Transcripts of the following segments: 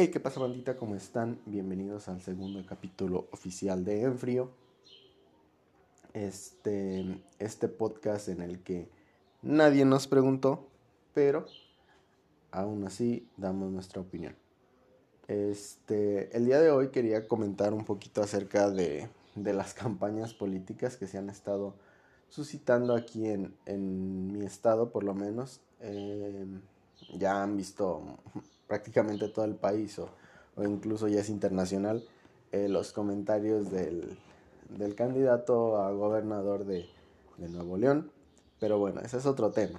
Hey, ¿qué pasa bandita? ¿Cómo están? Bienvenidos al segundo capítulo oficial de Enfrío. Este, este podcast en el que nadie nos preguntó, pero aún así damos nuestra opinión. Este, el día de hoy quería comentar un poquito acerca de, las campañas políticas que se han estado suscitando aquí en, mi estado, por lo menos. Eh, ya han visto prácticamente todo el país o, incluso ya es internacional eh, los comentarios del, candidato a gobernador de, Nuevo León. Pero bueno, ese es otro tema.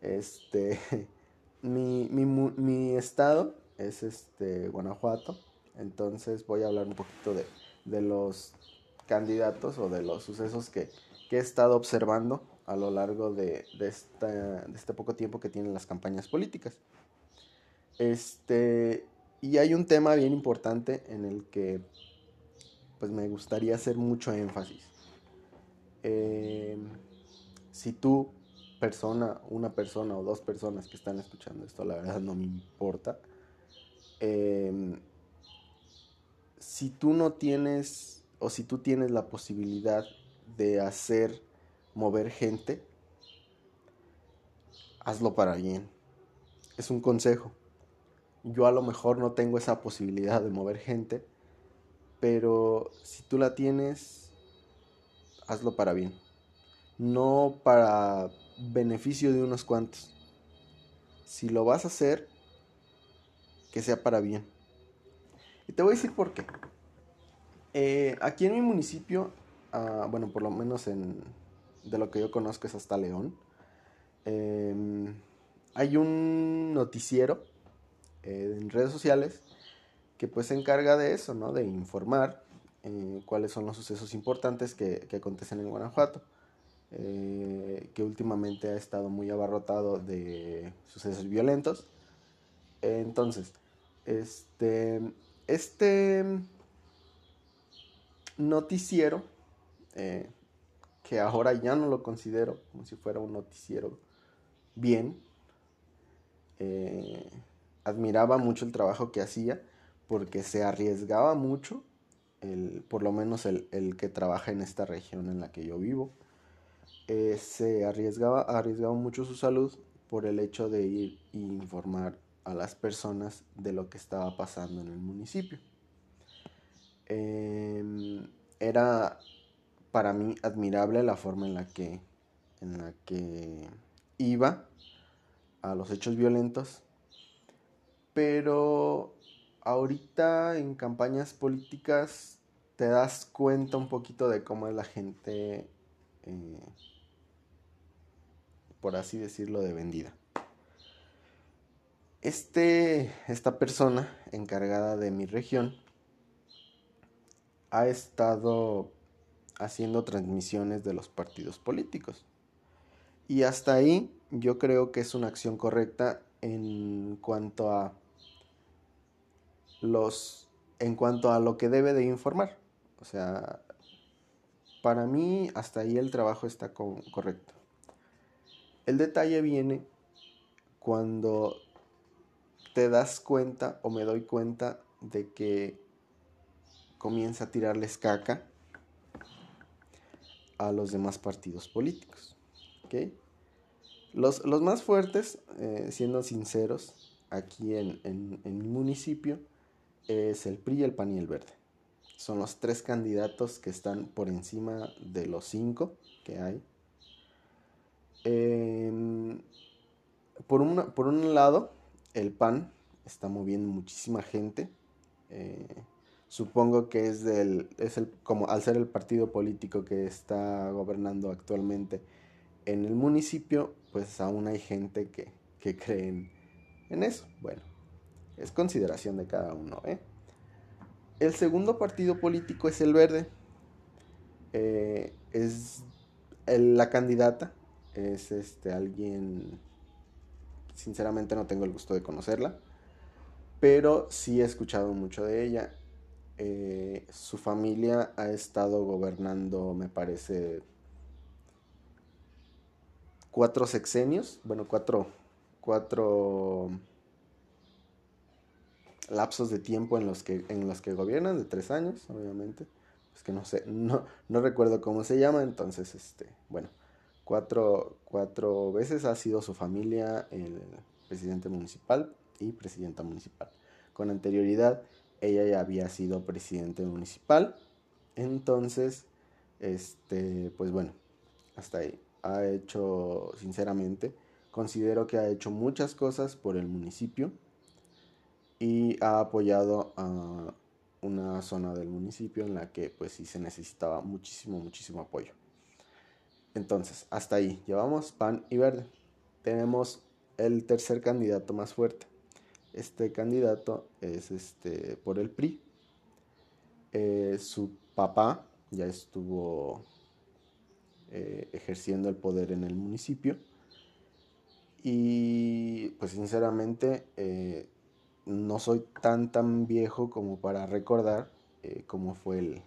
Este, mi, mi, estado es este, Guanajuato, entonces voy a hablar un poquito de, de los candidatos o de los sucesos que, que he estado observando a lo largo de, de, este poco tiempo que tienen las campañas políticas. Este, y hay un tema bien importante en el que pues me gustaría hacer mucho énfasis. Em, si tú, persona, una persona o dos personas que están escuchando esto, la verdad no me importa. Em, si tú no tienes o si tú tienes la posibilidad de hacer mover gente, hazlo para bien. Es un consejo. Yo a lo mejor no tengo esa posibilidad de mover gente, pero si tú la tienes, hazlo para bien. No para beneficio de unos cuantos. Si lo vas a hacer, que sea para bien. Y te voy a decir por qué. Eh, aquí en mi municipio Ah, bueno, por lo menos en, de lo que yo conozco es hasta León, em, hay un noticiero eh, en redes sociales que pues se encarga de eso, ¿no? De informar eh, cuáles son los sucesos importantes que, acontecen en Guanajuato, eh, que últimamente ha estado muy abarrotado de sucesos violentos. entonces, este, este noticiero que ahora ya no lo considero como si fuera un noticiero bien. Eh, admiraba mucho el trabajo que hacía porque se arriesgaba mucho, el, por lo menos el, que trabaja en esta región en la que yo vivo. Eh, se arriesgaba, arriesgaba mucho su salud por el hecho de ir e informar a las personas de lo que estaba pasando en el municipio. Em, era para mí admirable la forma en la que, en la que iba a los hechos violentos. Pero ahorita en campañas políticas te das cuenta un poquito de cómo es la gente, eh, por así decirlo, de vendida. Este, esta persona encargada de mi región ha estado haciendo transmisiones de los partidos políticos. Y hasta ahí yo creo que es una acción correcta en cuanto a los en cuanto a lo que debe de informar. O sea, para mí hasta ahí el trabajo está correcto. El detalle viene cuando te das cuenta o me doy cuenta de que comienza a tirarles caca a los demás partidos políticos. Los, más fuertes, eh, siendo sinceros, aquí en, en, mi municipio, es el PRI, el PAN y el Verde. Son los tres candidatos que están por encima de los cinco que hay. Em, por, por un lado, el PAN está moviendo muchísima gente. Eh, supongo que es del es el como al ser el partido político que está gobernando actualmente en el municipio pues aún hay gente que, que cree en, eso bueno es consideración de cada uno ¿eh? el segundo partido político es el verde. Eh, es la candidata. Es este alguien sinceramente no tengo el gusto de conocerla pero sí he escuchado mucho de ella. Eh, su familia ha estado gobernando, me parece, cuatro sexenios, bueno, cuatro, cuatro lapsos de tiempo en los que, en los que gobiernan, de tres años, obviamente. Es que no sé, no, no recuerdo cómo se llama, entonces, este, bueno, cuatro, cuatro veces ha sido su familia el presidente municipal y presidenta municipal. Con anterioridad, ella ya había sido presidente municipal, entonces, este, pues bueno, hasta ahí. Ha hecho, sinceramente, considero que ha hecho muchas cosas por el municipio y ha apoyado a una zona del municipio en la que pues sí se necesitaba muchísimo, muchísimo apoyo. Entonces, hasta ahí, llevamos pan y verde. Tenemos el tercer candidato más fuerte. Este candidato es este por el PRI. Eh, su papá ya estuvo eh, ejerciendo el poder en el municipio. Y pues sinceramente eh, no soy tan tan viejo como para recordar eh, cómo fue el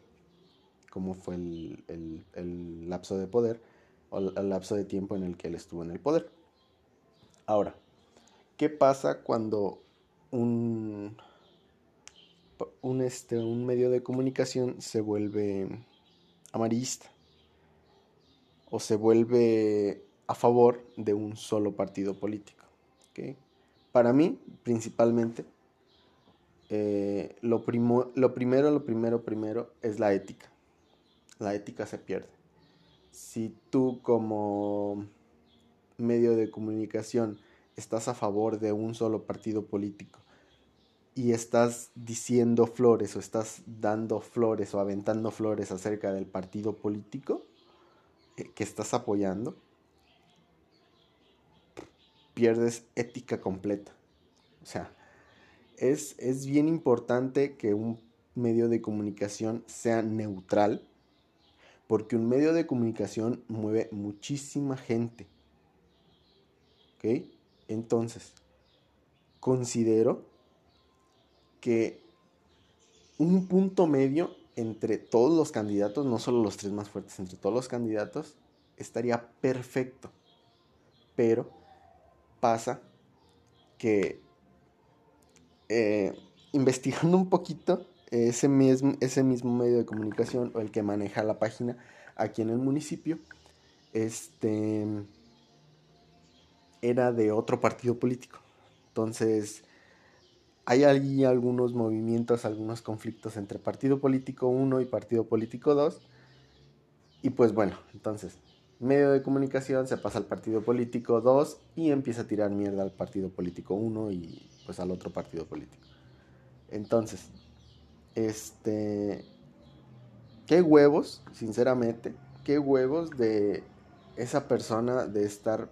cómo fue el, lapso de poder o el lapso de tiempo en el que él estuvo en el poder. Ahora, ¿qué pasa cuando un, un, este, un medio de comunicación se vuelve amarillista o se vuelve a favor de un solo partido político? ¿okay? Para mí, principalmente, eh, lo, lo primero, lo primero, primero es la ética. La ética se pierde. Si tú como medio de comunicación estás a favor de un solo partido político y estás diciendo flores o estás dando flores o aventando flores acerca del partido político eh, que estás apoyando, pierdes ética completa. O sea, es, es bien importante que un medio de comunicación sea neutral, porque un medio de comunicación mueve muchísima gente. ¿Ok? Entonces, considero que un punto medio entre todos los candidatos, no solo los tres más fuertes, entre todos los candidatos, estaría perfecto. Pero pasa que eh, investigando un poquito ese mismo, ese mismo medio de comunicación o el que maneja la página aquí en el municipio, este era de otro partido político. Entonces, hay algunos movimientos, algunos conflictos entre partido político 1 y partido político 2. Y pues bueno, entonces medio de comunicación se pasa al partido político 2 y empieza a tirar mierda al partido político 1 y pues al otro partido político. Entonces, este, qué huevos, sinceramente, qué huevos de esa persona de estar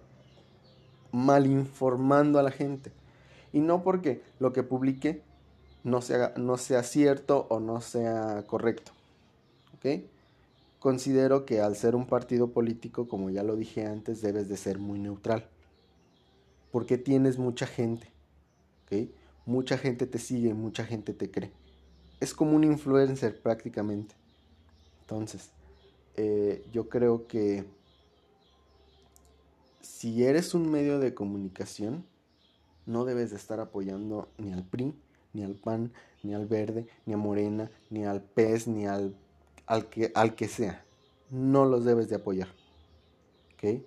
mal informando a la gente. Y no porque lo que publique no sea, no sea cierto o no sea correcto. ¿Ok? Considero que al ser un partido político, como ya lo dije antes, debes de ser muy neutral. Porque tienes mucha gente. ¿ok? Mucha gente te sigue, mucha gente te cree. Es como un influencer prácticamente. Entonces, eh, yo creo que si eres un medio de comunicación, no debes de estar apoyando ni al PRI, ni al PAN, ni al Verde, ni a Morena, ni al PES, ni al al que, al que sea. No los debes de apoyar. ¿Ok?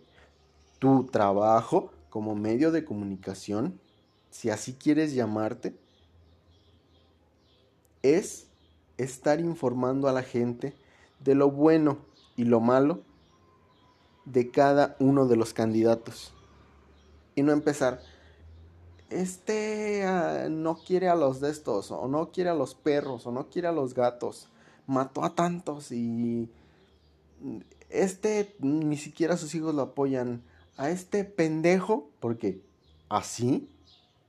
Tu trabajo como medio de comunicación, si así quieres llamarte, es estar informando a la gente de lo bueno y lo malo de cada uno de los candidatos. Y no empezar, este ah, no quiere a los de estos, o no quiere a los perros, o no quiere a los gatos, mató a tantos y este ni siquiera sus hijos lo apoyan. A este pendejo, porque así,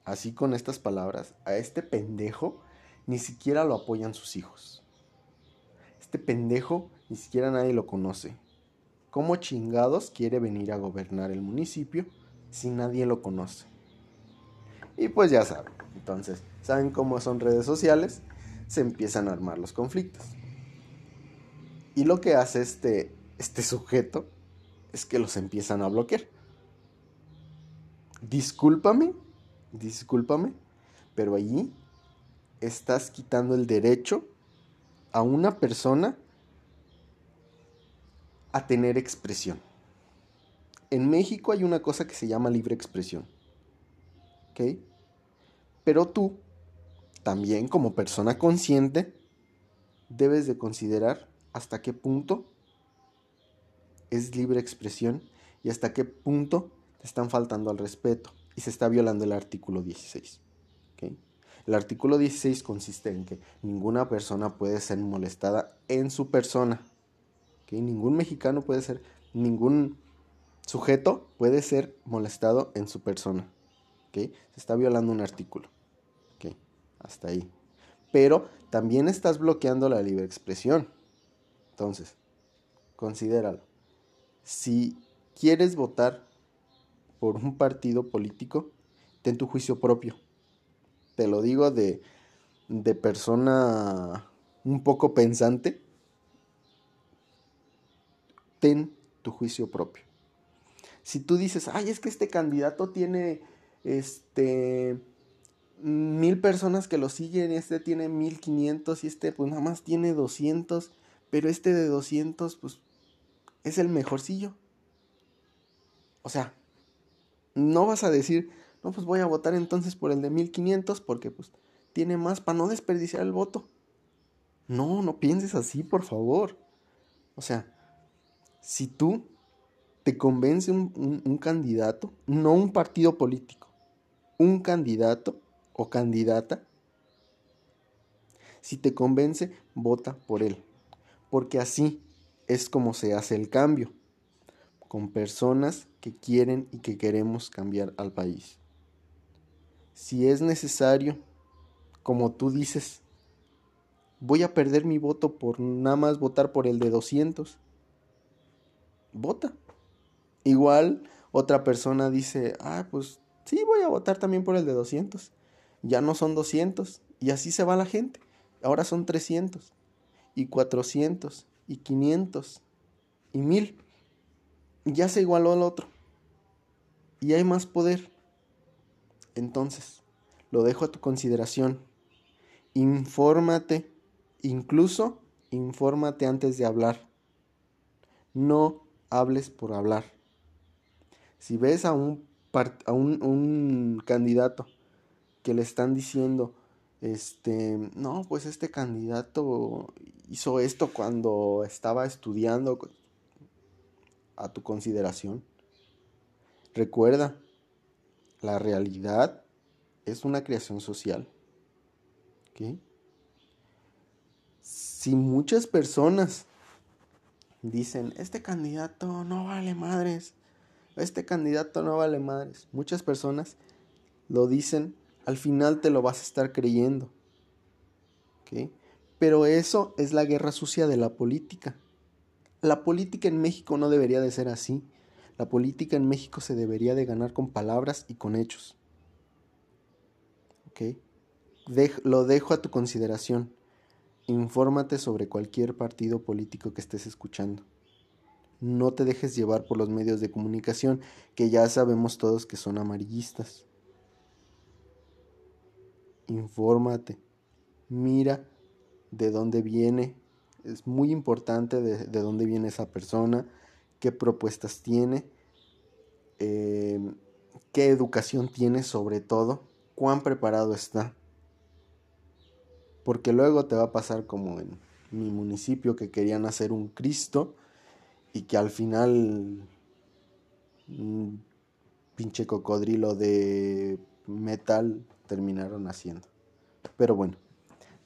así con estas palabras, a este pendejo ni siquiera lo apoyan sus hijos. Este pendejo ni siquiera nadie lo conoce. ¿Cómo chingados quiere venir a gobernar el municipio si nadie lo conoce? Y pues ya saben, entonces, ¿saben cómo son redes sociales? Se empiezan a armar los conflictos. Y lo que hace este, este sujeto es que los empiezan a bloquear. Discúlpame, discúlpame, pero allí estás quitando el derecho a una persona a tener expresión. En México hay una cosa que se llama libre expresión. ¿Ok? Pero tú, también como persona consciente, debes de considerar hasta qué punto es libre expresión y hasta qué punto te están faltando al respeto y se está violando el artículo 16. El artículo 16 consiste en que ninguna persona puede ser molestada en su persona. Ningún mexicano puede ser, ningún sujeto puede ser molestado en su persona. Se está violando un artículo. Hasta ahí. Pero también estás bloqueando la libre expresión. Entonces, considéralo. Si quieres votar por un partido político, ten tu juicio propio. Te lo digo de, de persona un poco pensante. Ten tu juicio propio. Si tú dices, ay, es que este candidato tiene este mil personas que lo siguen, este tiene mil quinientos y este pues nada más tiene doscientos, pero este de doscientos pues es el mejorcillo. O sea, no vas a decir, no, pues voy a votar entonces por el de 1500 porque pues tiene más para no desperdiciar el voto. No, no pienses así, por favor. O sea, si tú te convence un, un candidato, no un partido político, un candidato o candidata, si te convence, vota por él. Porque así es como se hace el cambio, con personas que quieren y que queremos cambiar al país. Si es necesario, como tú dices, voy a perder mi voto por nada más votar por el de 200, vota. Igual otra persona dice, ah, pues sí, voy a votar también por el de 200. Ya no son 200 y así se va la gente. Ahora son 300 y 400 y 500 y 1000. Ya se igualó al otro. Y hay más poder. Entonces, lo dejo a tu consideración. Infórmate, incluso infórmate antes de hablar. No hables por hablar. Si ves a un, a un, un candidato que le están diciendo, este, no, pues este candidato hizo esto cuando estaba estudiando a tu consideración. Recuerda, la realidad es una creación social. Si muchas personas dicen, este candidato no vale madres, este candidato no vale madres, muchas personas lo dicen al final te lo vas a estar creyendo. Pero eso es la guerra sucia de la política. La política en México no debería de ser así. La política en México se debería de ganar con palabras y con hechos. lo dejo a tu consideración. Infórmate sobre cualquier partido político que estés escuchando. No te dejes llevar por los medios de comunicación que ya sabemos todos que son amarillistas infórmate, mira de dónde viene, es muy importante de, dónde viene esa persona, qué propuestas tiene, em, qué educación tiene sobre todo, cuán preparado está. Porque luego te va a pasar como en mi municipio que querían hacer un Cristo y que al final un pinche cocodrilo de metal terminaron haciendo. Pero bueno,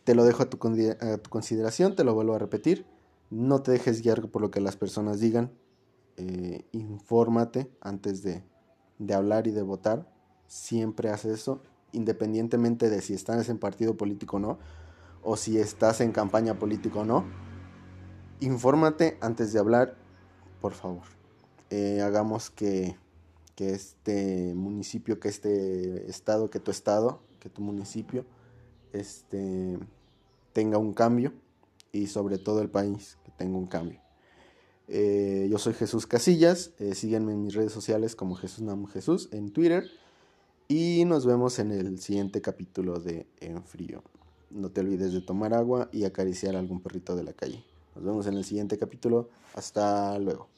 te lo dejo a tu, consideración, te lo vuelvo a repetir. No te dejes guiar por lo que las personas digan. Eh, infórmate antes de, de hablar y de votar. Siempre haz eso, independientemente de si estás en partido político o no, o si estás en campaña política o no. Infórmate antes de hablar, por favor. Eh, hagamos que que este municipio, que este estado, que tu estado, que tu municipio, este, tenga un cambio y sobre todo el país que tenga un cambio. Eh, yo soy Jesús Casillas, eh, síguenme en mis redes sociales como Jesús Namo Jesús en Twitter y nos vemos en el siguiente capítulo de En Frío. No te olvides de tomar agua y acariciar a algún perrito de la calle. Nos vemos en el siguiente capítulo. Hasta luego.